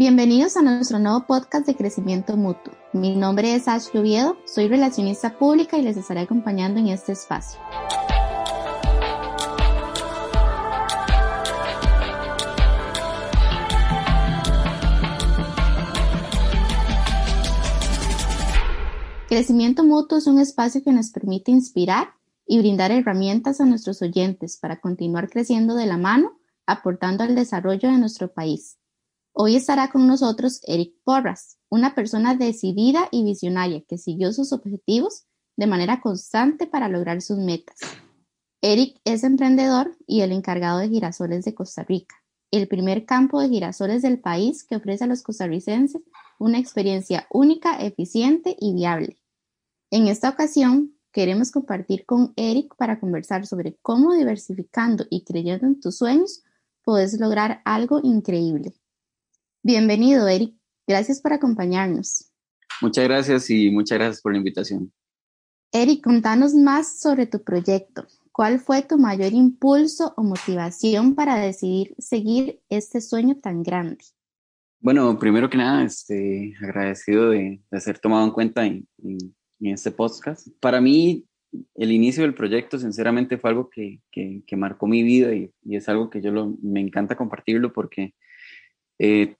Bienvenidos a nuestro nuevo podcast de crecimiento mutuo. Mi nombre es Ash Oviedo, soy relacionista pública y les estaré acompañando en este espacio. Crecimiento mutuo es un espacio que nos permite inspirar y brindar herramientas a nuestros oyentes para continuar creciendo de la mano, aportando al desarrollo de nuestro país. Hoy estará con nosotros Eric Porras, una persona decidida y visionaria que siguió sus objetivos de manera constante para lograr sus metas. Eric es emprendedor y el encargado de Girasoles de Costa Rica, el primer campo de girasoles del país que ofrece a los costarricenses una experiencia única, eficiente y viable. En esta ocasión, queremos compartir con Eric para conversar sobre cómo diversificando y creyendo en tus sueños puedes lograr algo increíble. Bienvenido, Eric. Gracias por acompañarnos. Muchas gracias y muchas gracias por la invitación. Eric, contanos más sobre tu proyecto. ¿Cuál fue tu mayor impulso o motivación para decidir seguir este sueño tan grande? Bueno, primero que nada, este, agradecido de, ser tomado en cuenta en, en este podcast. Para mí, el inicio del proyecto, sinceramente, fue algo que, que, marcó mi vida y, y, es algo que yo lo, me encanta compartirlo porque eh,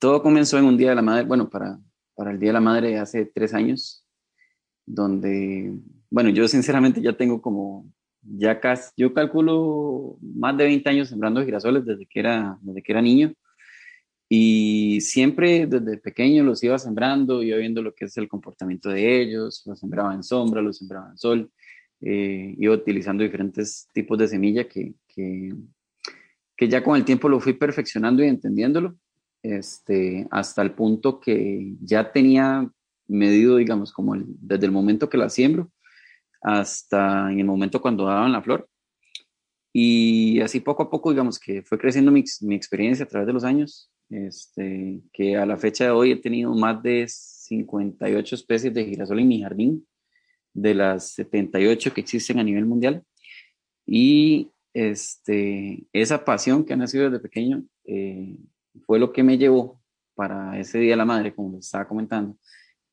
todo comenzó en un Día de la Madre, bueno, para, para el Día de la Madre hace tres años, donde, bueno, yo sinceramente ya tengo como, ya casi, yo calculo más de 20 años sembrando girasoles desde que era, desde que era niño. Y siempre desde pequeño los iba sembrando, iba viendo lo que es el comportamiento de ellos, los sembraba en sombra, los sembraba en sol, eh, iba utilizando diferentes tipos de semilla que, que, que, ya con el tiempo lo fui perfeccionando y entendiéndolo, este, hasta el punto que ya tenía medido, digamos, como desde el momento que la siembro hasta en el momento cuando daban la flor. Y así poco a poco, digamos, que fue creciendo mi, mi experiencia a través de los años este, que a la fecha de hoy he tenido más de 58 especies de girasol en mi jardín, de las 78 que existen a nivel mundial. Y este, esa pasión que ha nacido desde pequeño eh, fue lo que me llevó para ese Día de la Madre, como les estaba comentando,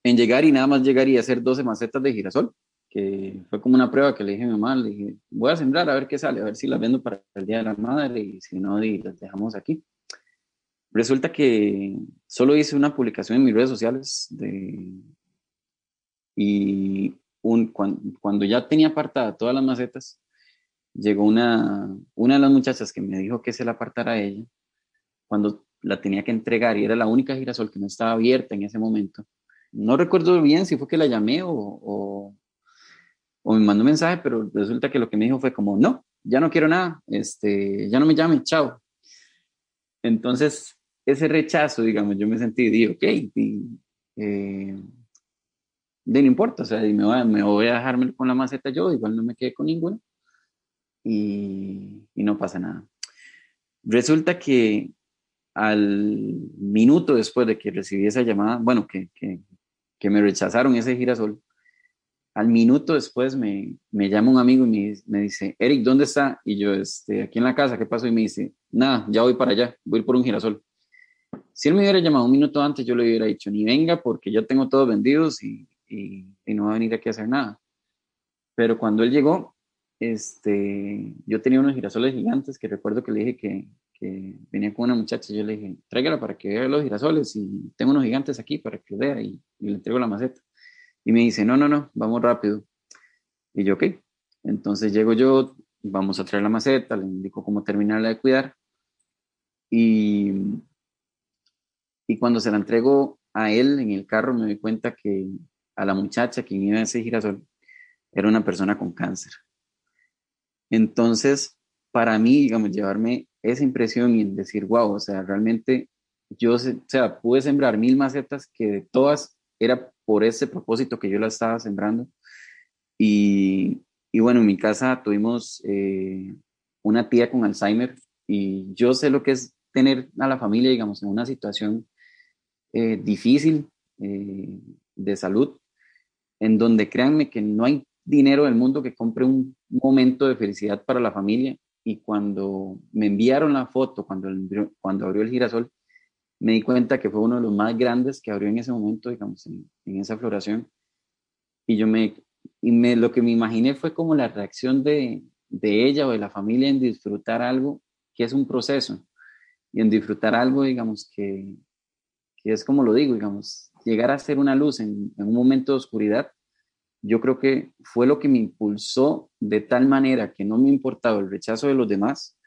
en llegar y nada más llegar y hacer 12 macetas de girasol, que fue como una prueba que le dije a mi mamá, le dije, voy a sembrar a ver qué sale, a ver si las vendo para el Día de la Madre y si no, y las dejamos aquí. Resulta que solo hice una publicación en mis redes sociales de, y un, cuando, ya tenía apartada todas las macetas, llegó una, una de las muchachas que me dijo que se la apartara a ella cuando la tenía que entregar y era la única girasol que no estaba abierta en ese momento. No recuerdo bien si fue que la llamé o, o, me mandó un mensaje, pero resulta que lo que me dijo fue como, no, ya no quiero nada, este, ya no me llamen, chao. Entonces ese rechazo, digamos, yo me sentí, di, ok, eh, de no importa, o sea, me voy, me a dejarme con la maceta yo, igual no me quedé con ninguna y, y no pasa nada. Resulta que al minuto después de que recibí esa llamada, bueno, que, que, me rechazaron ese girasol, al minuto después me, me llama un amigo y me, me, dice, Eric, ¿dónde está? Y yo, este, aquí en la casa, ¿qué pasó? Y me dice, nada, ya voy para allá, voy por un girasol. Si él me hubiera llamado un minuto antes, yo le hubiera dicho, ni venga porque ya tengo todos vendidos y, y, no va a venir aquí a hacer nada. Pero cuando él llegó, este, yo tenía unos girasoles gigantes que recuerdo que le dije que, que venía con una muchacha yo le dije, tráigala para que vea los girasoles y tengo unos gigantes aquí para que vea y, y le entrego la maceta. Y me dice, no, no, no, vamos rápido. Y yo, ok. Entonces llego yo, vamos a traer la maceta, le indico cómo terminarla de cuidar. Y y cuando se la entrego a él en el carro, me doy cuenta que a la muchacha que iba a ese girasol era una persona con cáncer. Entonces, para mí, digamos, llevarme esa impresión y decir, wow, o sea, realmente yo, o sea, pude sembrar mil macetas que de todas era por ese propósito que yo las estaba sembrando. Y, y bueno, en mi casa tuvimos eh, una tía con Alzheimer y yo sé lo que es tener a la familia, digamos, en una situación eh, difícil eh, de salud, en donde créanme que no hay dinero del mundo que compre un momento de felicidad para la familia. Y cuando me enviaron la foto, cuando, cuando abrió el girasol, me di cuenta que fue uno de los más grandes que abrió en ese momento, digamos, en, esa floración. Y yo me, y me, lo que me imaginé fue como la reacción de, de ella o de la familia en disfrutar algo que es un proceso y en disfrutar algo, digamos, que, que es como lo digo, digamos, llegar a ser una luz en, en, un momento de oscuridad, yo creo que fue lo que me impulsó de tal manera que no me importaba el rechazo de los demás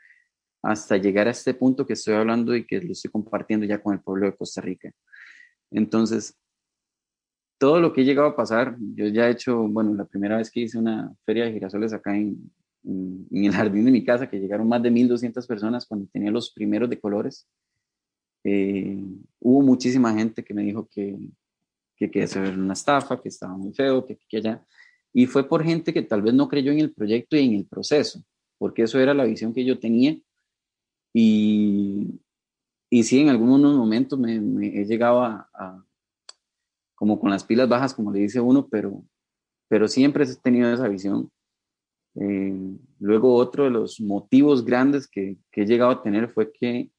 hasta llegar a este punto que estoy hablando y que lo estoy compartiendo ya con el pueblo de Costa Rica. Entonces, todo lo que he llegado a pasar, yo ya he hecho, bueno, la primera vez que hice una feria de girasoles acá en, el jardín de mi casa, que llegaron más de 1.200 personas cuando tenía los primeros de colores, eh, hubo muchísima gente que me dijo que, que, que eso era una estafa, que estaba muy feo, que, que allá. Y fue por gente que tal vez no creyó en el proyecto y en el proceso, porque eso era la visión que yo tenía y, y sí, en algunos momentos me, he llegado a, como con las pilas bajas, como le dice uno, pero, pero siempre he tenido esa visión. Eh, luego otro de los motivos grandes que, que, he llegado a tener fue que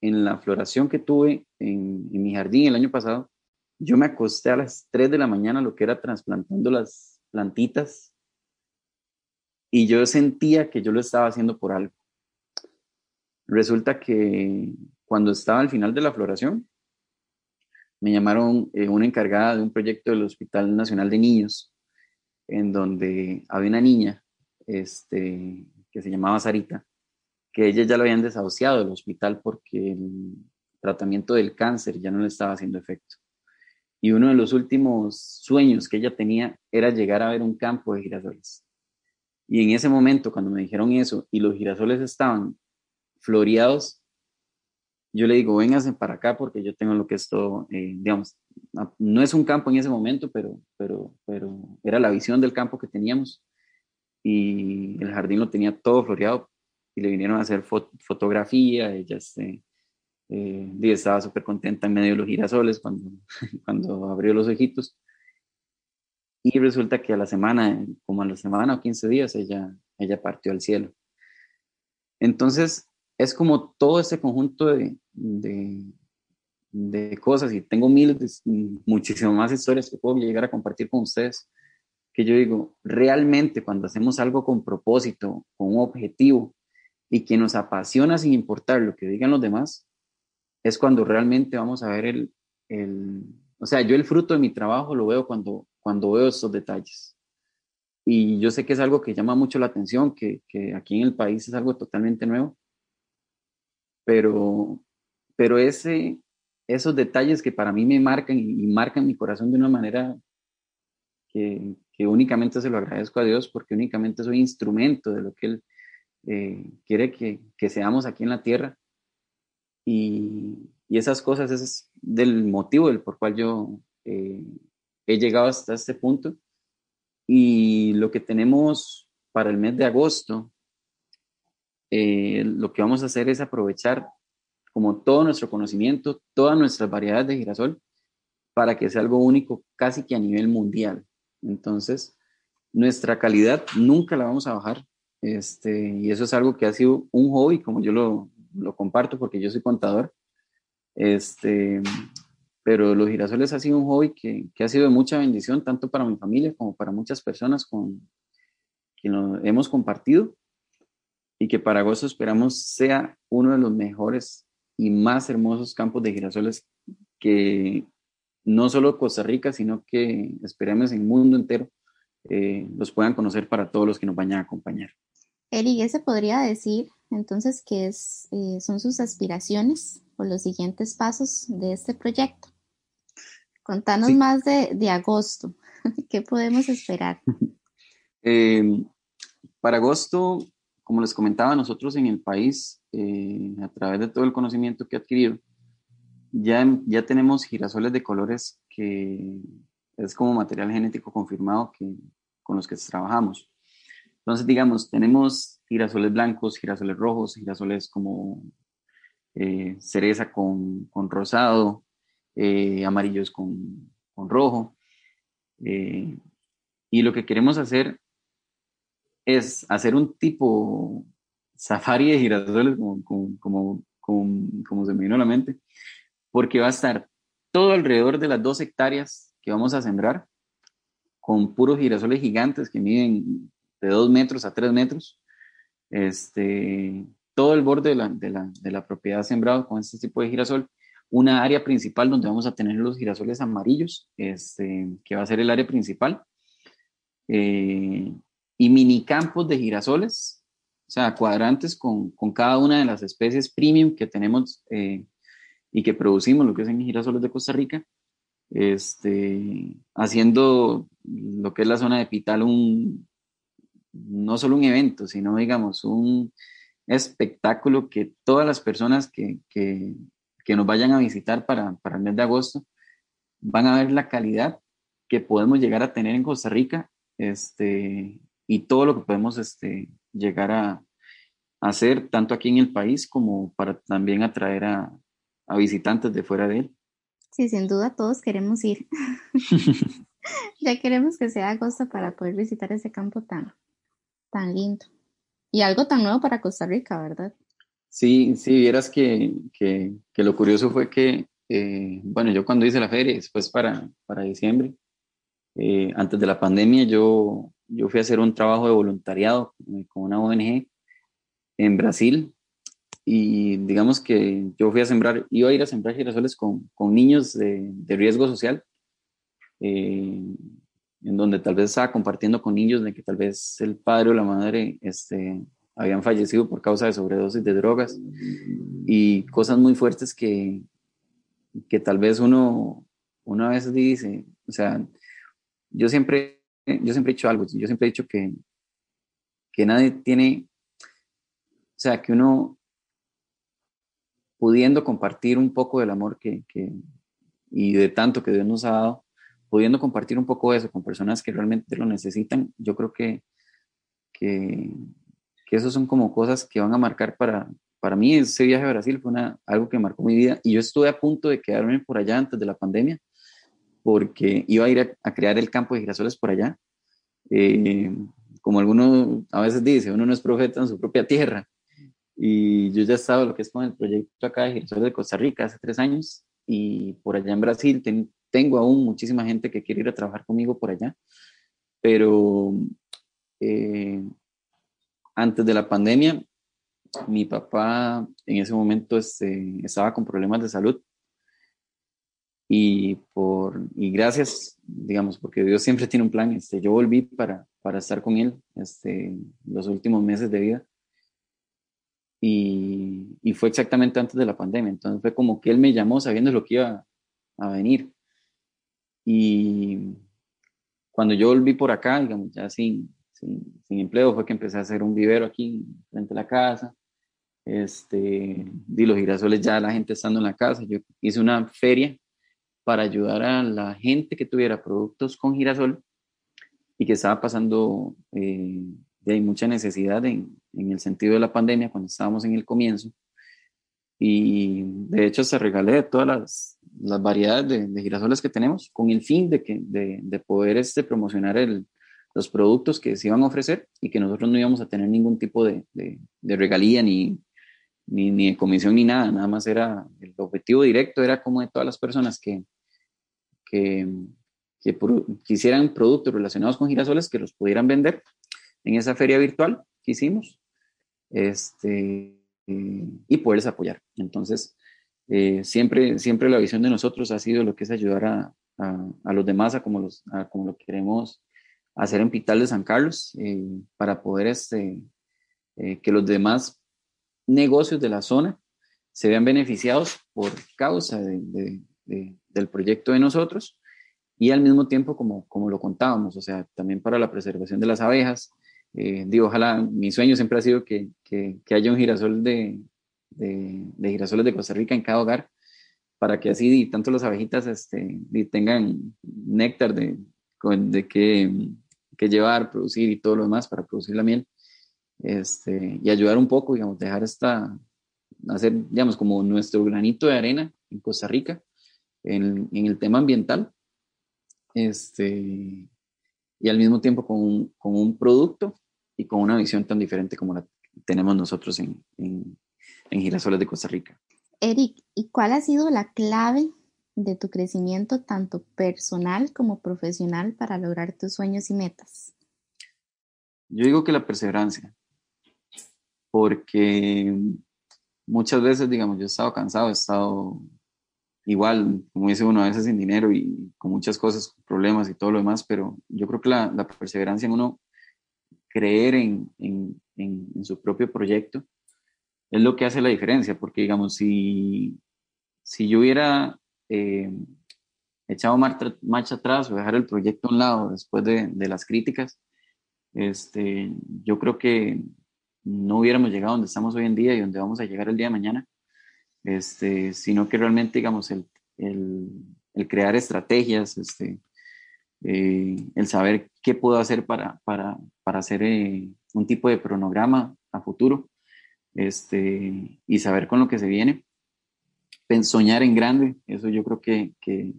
en la floración que tuve en, mi jardín el año pasado, yo me acosté a las 3 de la mañana, lo que era trasplantando las plantitas, y yo sentía que yo lo estaba haciendo por algo. Resulta que cuando estaba al final de la floración, me llamaron eh, una encargada de un proyecto del Hospital Nacional de Niños, en donde había una niña este, que se llamaba Sarita, que ella ya lo habían desahuciado del hospital porque el tratamiento del cáncer ya no le estaba haciendo efecto. Y uno de los últimos sueños que ella tenía era llegar a ver un campo de girasoles. Y en ese momento, cuando me dijeron eso y los girasoles estaban floreados, yo le digo, véngase para acá porque yo tengo lo que esto, eh, digamos, no es un campo en ese momento, pero, pero, pero era la visión del campo que teníamos y el jardín lo tenía todo floreado y le vinieron a hacer fotografía, ella este, eh, estaba súper contenta en medio de los girasoles cuando, cuando abrió los ojitos. Y resulta que a la semana, como a la semana o 15 días, ella, ella partió al cielo. Entonces, es como todo ese conjunto de, de, cosas y tengo miles, muchísimas más historias que puedo llegar a compartir con ustedes, que yo digo, realmente cuando hacemos algo con propósito, con un objetivo y que nos apasiona sin importar lo que digan los demás, es cuando realmente vamos a ver el, el o sea, yo el fruto de mi trabajo lo veo cuando, cuando veo estos detalles. Y yo sé que es algo que llama mucho la atención, que, que aquí en el país es algo totalmente nuevo, pero, pero ese, esos detalles que para mí me marcan y, marcan mi corazón de una manera que, que, únicamente se lo agradezco a Dios porque únicamente soy instrumento de lo que Él eh, quiere que, que, seamos aquí en la tierra. Y, esas cosas es del motivo del por cual yo eh, he llegado hasta este punto. Y lo que tenemos para el mes de agosto eh, lo que vamos a hacer es aprovechar como todo nuestro conocimiento, todas nuestras variedades de girasol, para que sea algo único casi que a nivel mundial. Entonces, nuestra calidad nunca la vamos a bajar. Este, y eso es algo que ha sido un hobby, como yo lo, lo comparto porque yo soy contador. Este, pero los girasoles ha sido un hobby que, que, ha sido de mucha bendición, tanto para mi familia como para muchas personas con quien hemos compartido y que para agosto esperamos sea uno de los mejores y más hermosos campos de girasoles que no solo Costa Rica, sino que esperemos en el mundo entero eh, los puedan conocer para todos los que nos vayan a acompañar. Eli, ¿qué se podría decir entonces que es, eh, son sus aspiraciones o los siguientes pasos de este proyecto? Contanos más de, de, agosto. ¿Qué podemos esperar? Eh, para agosto como les comentaba, nosotros en el país, eh, a través de todo el conocimiento que he adquirido, ya, ya tenemos girasoles de colores que es como material genético confirmado que, con los que trabajamos. Entonces, digamos, tenemos girasoles blancos, girasoles rojos, girasoles como eh, cereza con, con rosado, eh, amarillos con, con rojo. y lo que queremos hacer es hacer un tipo safari de girasoles, como, como, como, se me vino a la mente, porque va a estar todo alrededor de las dos hectáreas que vamos a sembrar, con puros girasoles gigantes que miden de dos metros a tres metros. Este, todo el borde de la, propiedad sembrado con este tipo de girasol. Una área principal donde vamos a tener los girasoles amarillos, este, que va a ser el área principal. Eh, y mini campos de girasoles, o sea, cuadrantes con, con cada una de las especies premium que tenemos eh, y que producimos, lo que es en girasoles de Costa Rica, este, haciendo lo que es la zona de Pital un, no solo un evento, sino digamos un espectáculo que todas las personas que, que, que nos vayan a visitar para, para el mes de agosto van a ver la calidad que podemos llegar a tener en Costa Rica este, y todo lo que podemos este, llegar a, hacer tanto aquí en el país como para también atraer a, a visitantes de fuera de él. Sí, sin duda todos queremos ir. ya queremos que sea agosto para poder visitar ese campo tan, tan lindo. Y algo tan nuevo para Costa Rica, ¿verdad? Sí, sí, vieras que, que, lo curioso fue que, eh, bueno, yo cuando hice la feria, después para, para diciembre, eh, antes de la pandemia, yo, yo fui a hacer un trabajo de voluntariado con una ONG en Brasil y digamos que yo fui a sembrar, iba a ir a sembrar girasoles con, con niños de, de, riesgo social, eh, en donde tal vez estaba compartiendo con niños de que tal vez el padre o la madre este, habían fallecido por causa de sobredosis de drogas y cosas muy fuertes que, que tal vez uno, una vez dice, o sea, yo siempre, yo siempre he dicho algo, yo siempre he dicho que, que nadie tiene, o sea, que uno pudiendo compartir un poco del amor que, que, y de tanto que Dios nos ha dado, pudiendo compartir un poco eso con personas que realmente lo necesitan, yo creo que, que, que eso son como cosas que van a marcar para, para mí ese viaje a Brasil fue una, algo que marcó mi vida y yo estuve a punto de quedarme por allá antes de la pandemia porque iba a ir a, crear el campo de girasoles por allá. Eh, como alguno a veces dice, uno no es profeta en su propia tierra. Y yo ya estaba lo que es con el proyecto acá de girasoles de Costa Rica hace tres años y por allá en Brasil tengo aún muchísima gente que quiere ir a trabajar conmigo por allá. Pero eh, antes de la pandemia, mi papá en ese momento este, estaba con problemas de salud y, por, y gracias, digamos, porque Dios siempre tiene un plan. Este, yo volví para, para estar con Él este, los últimos meses de vida. Y, y, fue exactamente antes de la pandemia. Entonces fue como que Él me llamó sabiendo lo que iba a venir. Y cuando yo volví por acá, digamos, ya sin, sin, sin empleo, fue que empecé a hacer un vivero aquí frente a la casa. Este, di los girasoles ya la gente estando en la casa. Yo hice una feria para ayudar a la gente que tuviera productos con girasol y que estaba pasando eh, de mucha necesidad en, en, el sentido de la pandemia cuando estábamos en el comienzo. Y de hecho se regalé todas las, las variedades de, girasoles que tenemos con el fin de, que, de, de poder este, promocionar el, los productos que se iban a ofrecer y que nosotros no íbamos a tener ningún tipo de, de regalía ni, ni, ni, de comisión ni nada, nada más era el objetivo directo era como de todas las personas que, que, que quisieran productos relacionados con girasoles que los pudieran vender en esa feria virtual que hicimos este, y poderles apoyar. Entonces, eh, siempre, siempre la visión de nosotros ha sido lo que es ayudar a, a, los demás a como, los, a como lo queremos hacer en Pital de San Carlos eh, para poder este, eh, que los demás negocios de la zona se vean beneficiados por causa de, de, de, del proyecto de nosotros y al mismo tiempo como, como lo contábamos, o sea, también para la preservación de las abejas. Digo, ojalá, mi sueño siempre ha sido que, que haya un girasol de, de, girasoles de Costa Rica en cada hogar, para que así tanto las abejitas este, tengan néctar de, de que, que, llevar, producir y todo lo demás para producir la miel. Este, y ayudar un poco, digamos, dejar esta, hacer, digamos, como nuestro granito de arena en Costa Rica en, en el tema ambiental este, y al mismo tiempo con con un, producto y con una visión tan diferente como la tenemos nosotros en, en Girasoles de Costa Rica. Eric, ¿y cuál ha sido la clave de tu crecimiento tanto personal como profesional para lograr tus sueños y metas? Yo digo que la perseverancia, porque muchas veces, digamos, yo he estado cansado, he estado igual, como dice uno, a veces sin dinero y con muchas cosas, problemas y todo lo demás, pero yo creo que la, la perseverancia en uno creer en, en, en, su propio proyecto es lo que hace la diferencia, porque digamos, si, si yo hubiera eh, echado marcha, atrás o dejar el proyecto a un lado después de, de las críticas, este, yo creo que no hubiéramos llegado donde estamos hoy en día y donde vamos a llegar el día de mañana, este, sino que realmente, digamos, el, el, el crear estrategias, este, eh, el saber qué puedo hacer para, para, para hacer eh, un tipo de cronograma a futuro este, y saber con lo que se viene, soñar en grande, eso yo creo que, que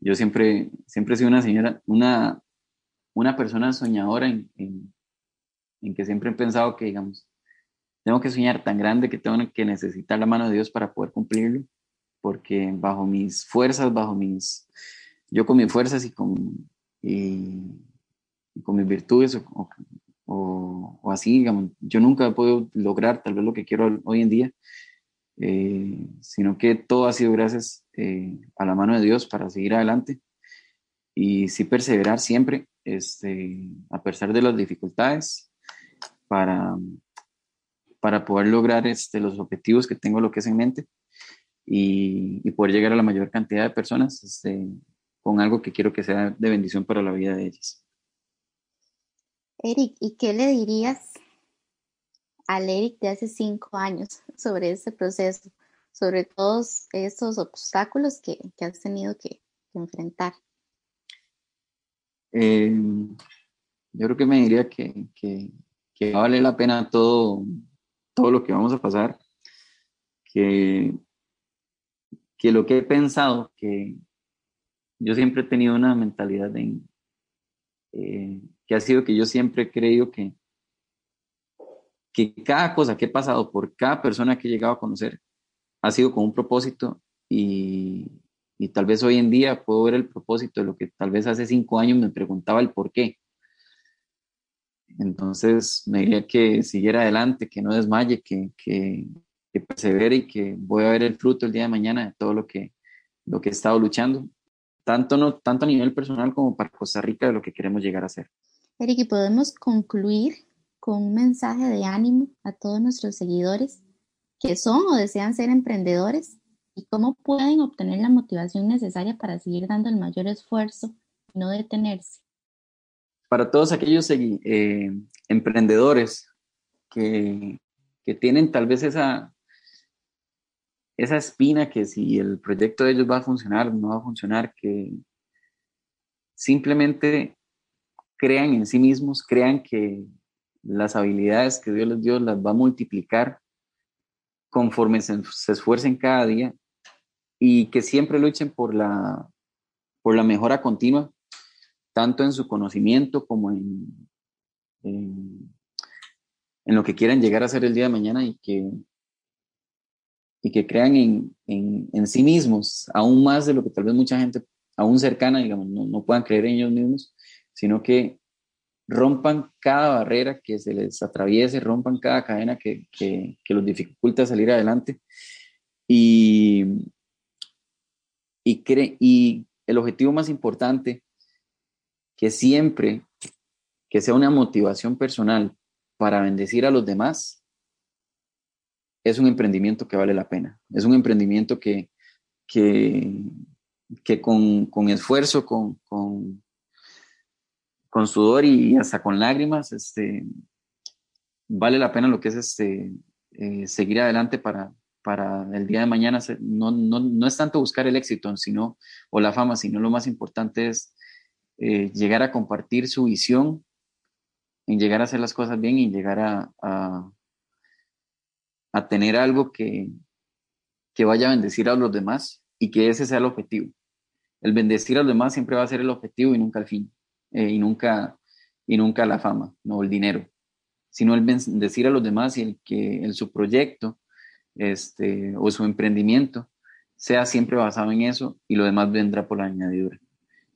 yo siempre, siempre he sido una señora, una, una persona soñadora en, en, en, que siempre he pensado que, digamos, tengo que soñar tan grande que tengo que necesitar la mano de Dios para poder cumplirlo, porque bajo mis fuerzas, bajo mis, yo con mis fuerzas y con, y, con mis virtudes o, así, digamos, yo nunca podido lograr tal vez lo que quiero hoy en día, eh, sino que todo ha sido gracias eh, a la mano de Dios para seguir adelante y sí perseverar siempre este, a pesar de las dificultades, para, para poder lograr este, los objetivos que tengo, lo que es en mente, y, y poder llegar a la mayor cantidad de personas este, con algo que quiero que sea de bendición para la vida de ellas. Eric, ¿y qué le dirías al Eric de hace cinco años sobre este proceso, sobre todos estos obstáculos que, que has tenido que, enfrentar? Eh, yo creo que me diría que, que, que, vale la pena todo, todo lo que vamos a pasar, que, que lo que he pensado, que yo siempre he tenido una mentalidad en, eh, que ha sido que yo siempre he creído que, que cada cosa que he pasado por cada persona que he llegado a conocer ha sido con un propósito y, y tal vez hoy en día puedo ver el propósito de lo que tal vez hace cinco años me preguntaba el por qué. Entonces me diría que siguiera adelante, que no desmaye, que, que, que, persevere y que voy a ver el fruto el día de mañana de todo lo que, lo que he estado luchando, tanto, no, tanto a nivel personal como para Costa Rica de lo que queremos llegar a ser. Eric, ¿y podemos concluir con un mensaje de ánimo a todos nuestros seguidores que son o desean ser emprendedores y cómo pueden obtener la motivación necesaria para seguir dando el mayor esfuerzo y no detenerse. Para todos aquellos eh, emprendedores que, que, tienen tal vez esa, esa espina que si el proyecto de ellos va a funcionar, no va a funcionar, que simplemente crean en sí mismos, crean que las habilidades que Dios les dio las va a multiplicar conforme se, esfuercen cada día y que siempre luchen por la, por la mejora continua, tanto en su conocimiento como en, en, en, lo que quieran llegar a ser el día de mañana y que, y que crean en, en, en sí mismos, aún más de lo que tal vez mucha gente, aún cercana, digamos, no, no puedan creer en ellos mismos, sino que rompan cada barrera que se les atraviese, rompan cada cadena que, que, que los dificulta salir adelante. Y, y, cree, y el objetivo más importante, que siempre que sea una motivación personal para bendecir a los demás, es un emprendimiento que vale la pena. Es un emprendimiento que, que, que con, con, esfuerzo, con, con, con, sudor y hasta con lágrimas, este, vale la pena lo que es este, eh, seguir adelante para, para el día de mañana no, no, no, es tanto buscar el éxito sino, o la fama, sino lo más importante es eh, llegar a compartir su visión, en llegar a hacer las cosas bien y llegar a, a, a tener algo que, que vaya a bendecir a los demás y que ese sea el objetivo. El bendecir a los demás siempre va a ser el objetivo y nunca el fin, eh, y, nunca, y nunca la fama, no el dinero, sino el bendecir a los demás y el que en su proyecto este, o su emprendimiento sea siempre basado en eso y lo demás vendrá por la añadidura.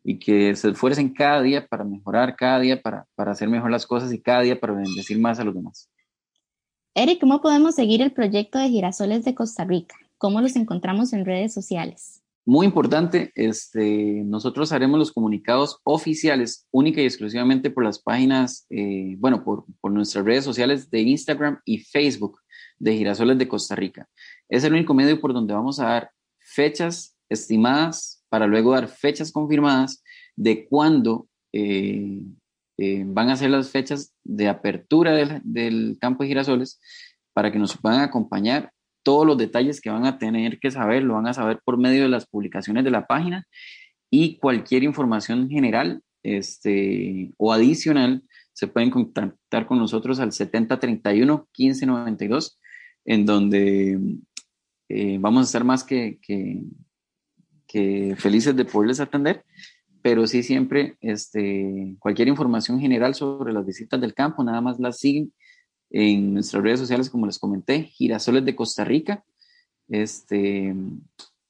Y que se esfuercen cada día para mejorar, cada día para, para hacer mejor las cosas y cada día para bendecir más a los demás. Eric, ¿cómo podemos seguir el proyecto de Girasoles de Costa Rica? ¿Cómo los encontramos en redes sociales? Muy importante, este, nosotros haremos los comunicados oficiales única y exclusivamente por las páginas, eh, bueno, por, por, nuestras redes sociales de Instagram y Facebook de Girasoles de Costa Rica. Es el único medio por donde vamos a dar fechas estimadas para luego dar fechas confirmadas de cuándo eh, eh, van a ser las fechas de apertura del, del campo de girasoles para que nos puedan acompañar todos los detalles que van a tener que saber, lo van a saber por medio de las publicaciones de la página y cualquier información general este, o adicional se pueden contactar con nosotros al 7031 1592 en donde eh, vamos a estar más que, que, que, felices de poderles atender, pero sí siempre este, cualquier información general sobre las visitas del campo, nada más las siguen en nuestras redes sociales, como les comenté, Girasoles de Costa Rica, este,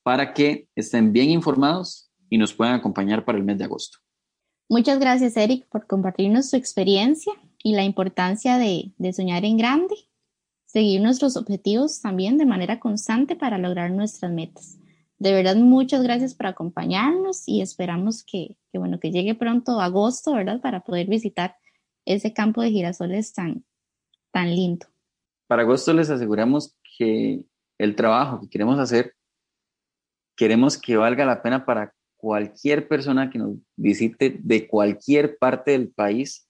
para que estén bien informados y nos puedan acompañar para el mes de agosto. Muchas gracias, Eric, por compartirnos su experiencia y la importancia de, de soñar en grande, seguir nuestros objetivos también de manera constante para lograr nuestras metas. De verdad, muchas gracias por acompañarnos y esperamos que, bueno, que llegue pronto agosto, ¿verdad? Para poder visitar ese campo de girasoles tan, tan lindo. Para agosto les aseguramos que el trabajo que queremos hacer, queremos que valga la pena para cualquier persona que nos visite de cualquier parte del país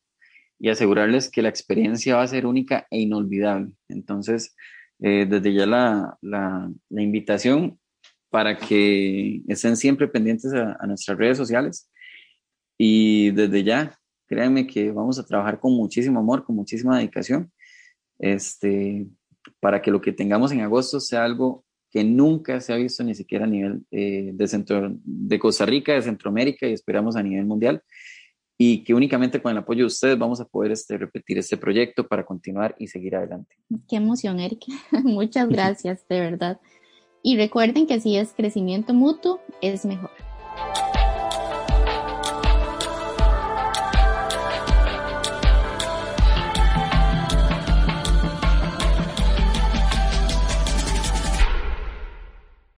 y asegurarles que la experiencia va a ser única e inolvidable. Entonces, eh, desde ya la, la, invitación para que estén siempre pendientes a, a nuestras redes sociales y desde ya, créanme que vamos a trabajar con muchísimo amor, con muchísima dedicación este, para que lo que tengamos en agosto sea algo que nunca se ha visto ni siquiera a nivel eh, de, centro, de Costa Rica, de Centroamérica y esperamos a nivel mundial y que únicamente con el apoyo de ustedes vamos a poder este, repetir este proyecto para continuar y seguir adelante. Qué emoción, Erika. Muchas gracias, de verdad. Y recuerden que si es crecimiento mutuo, es mejor.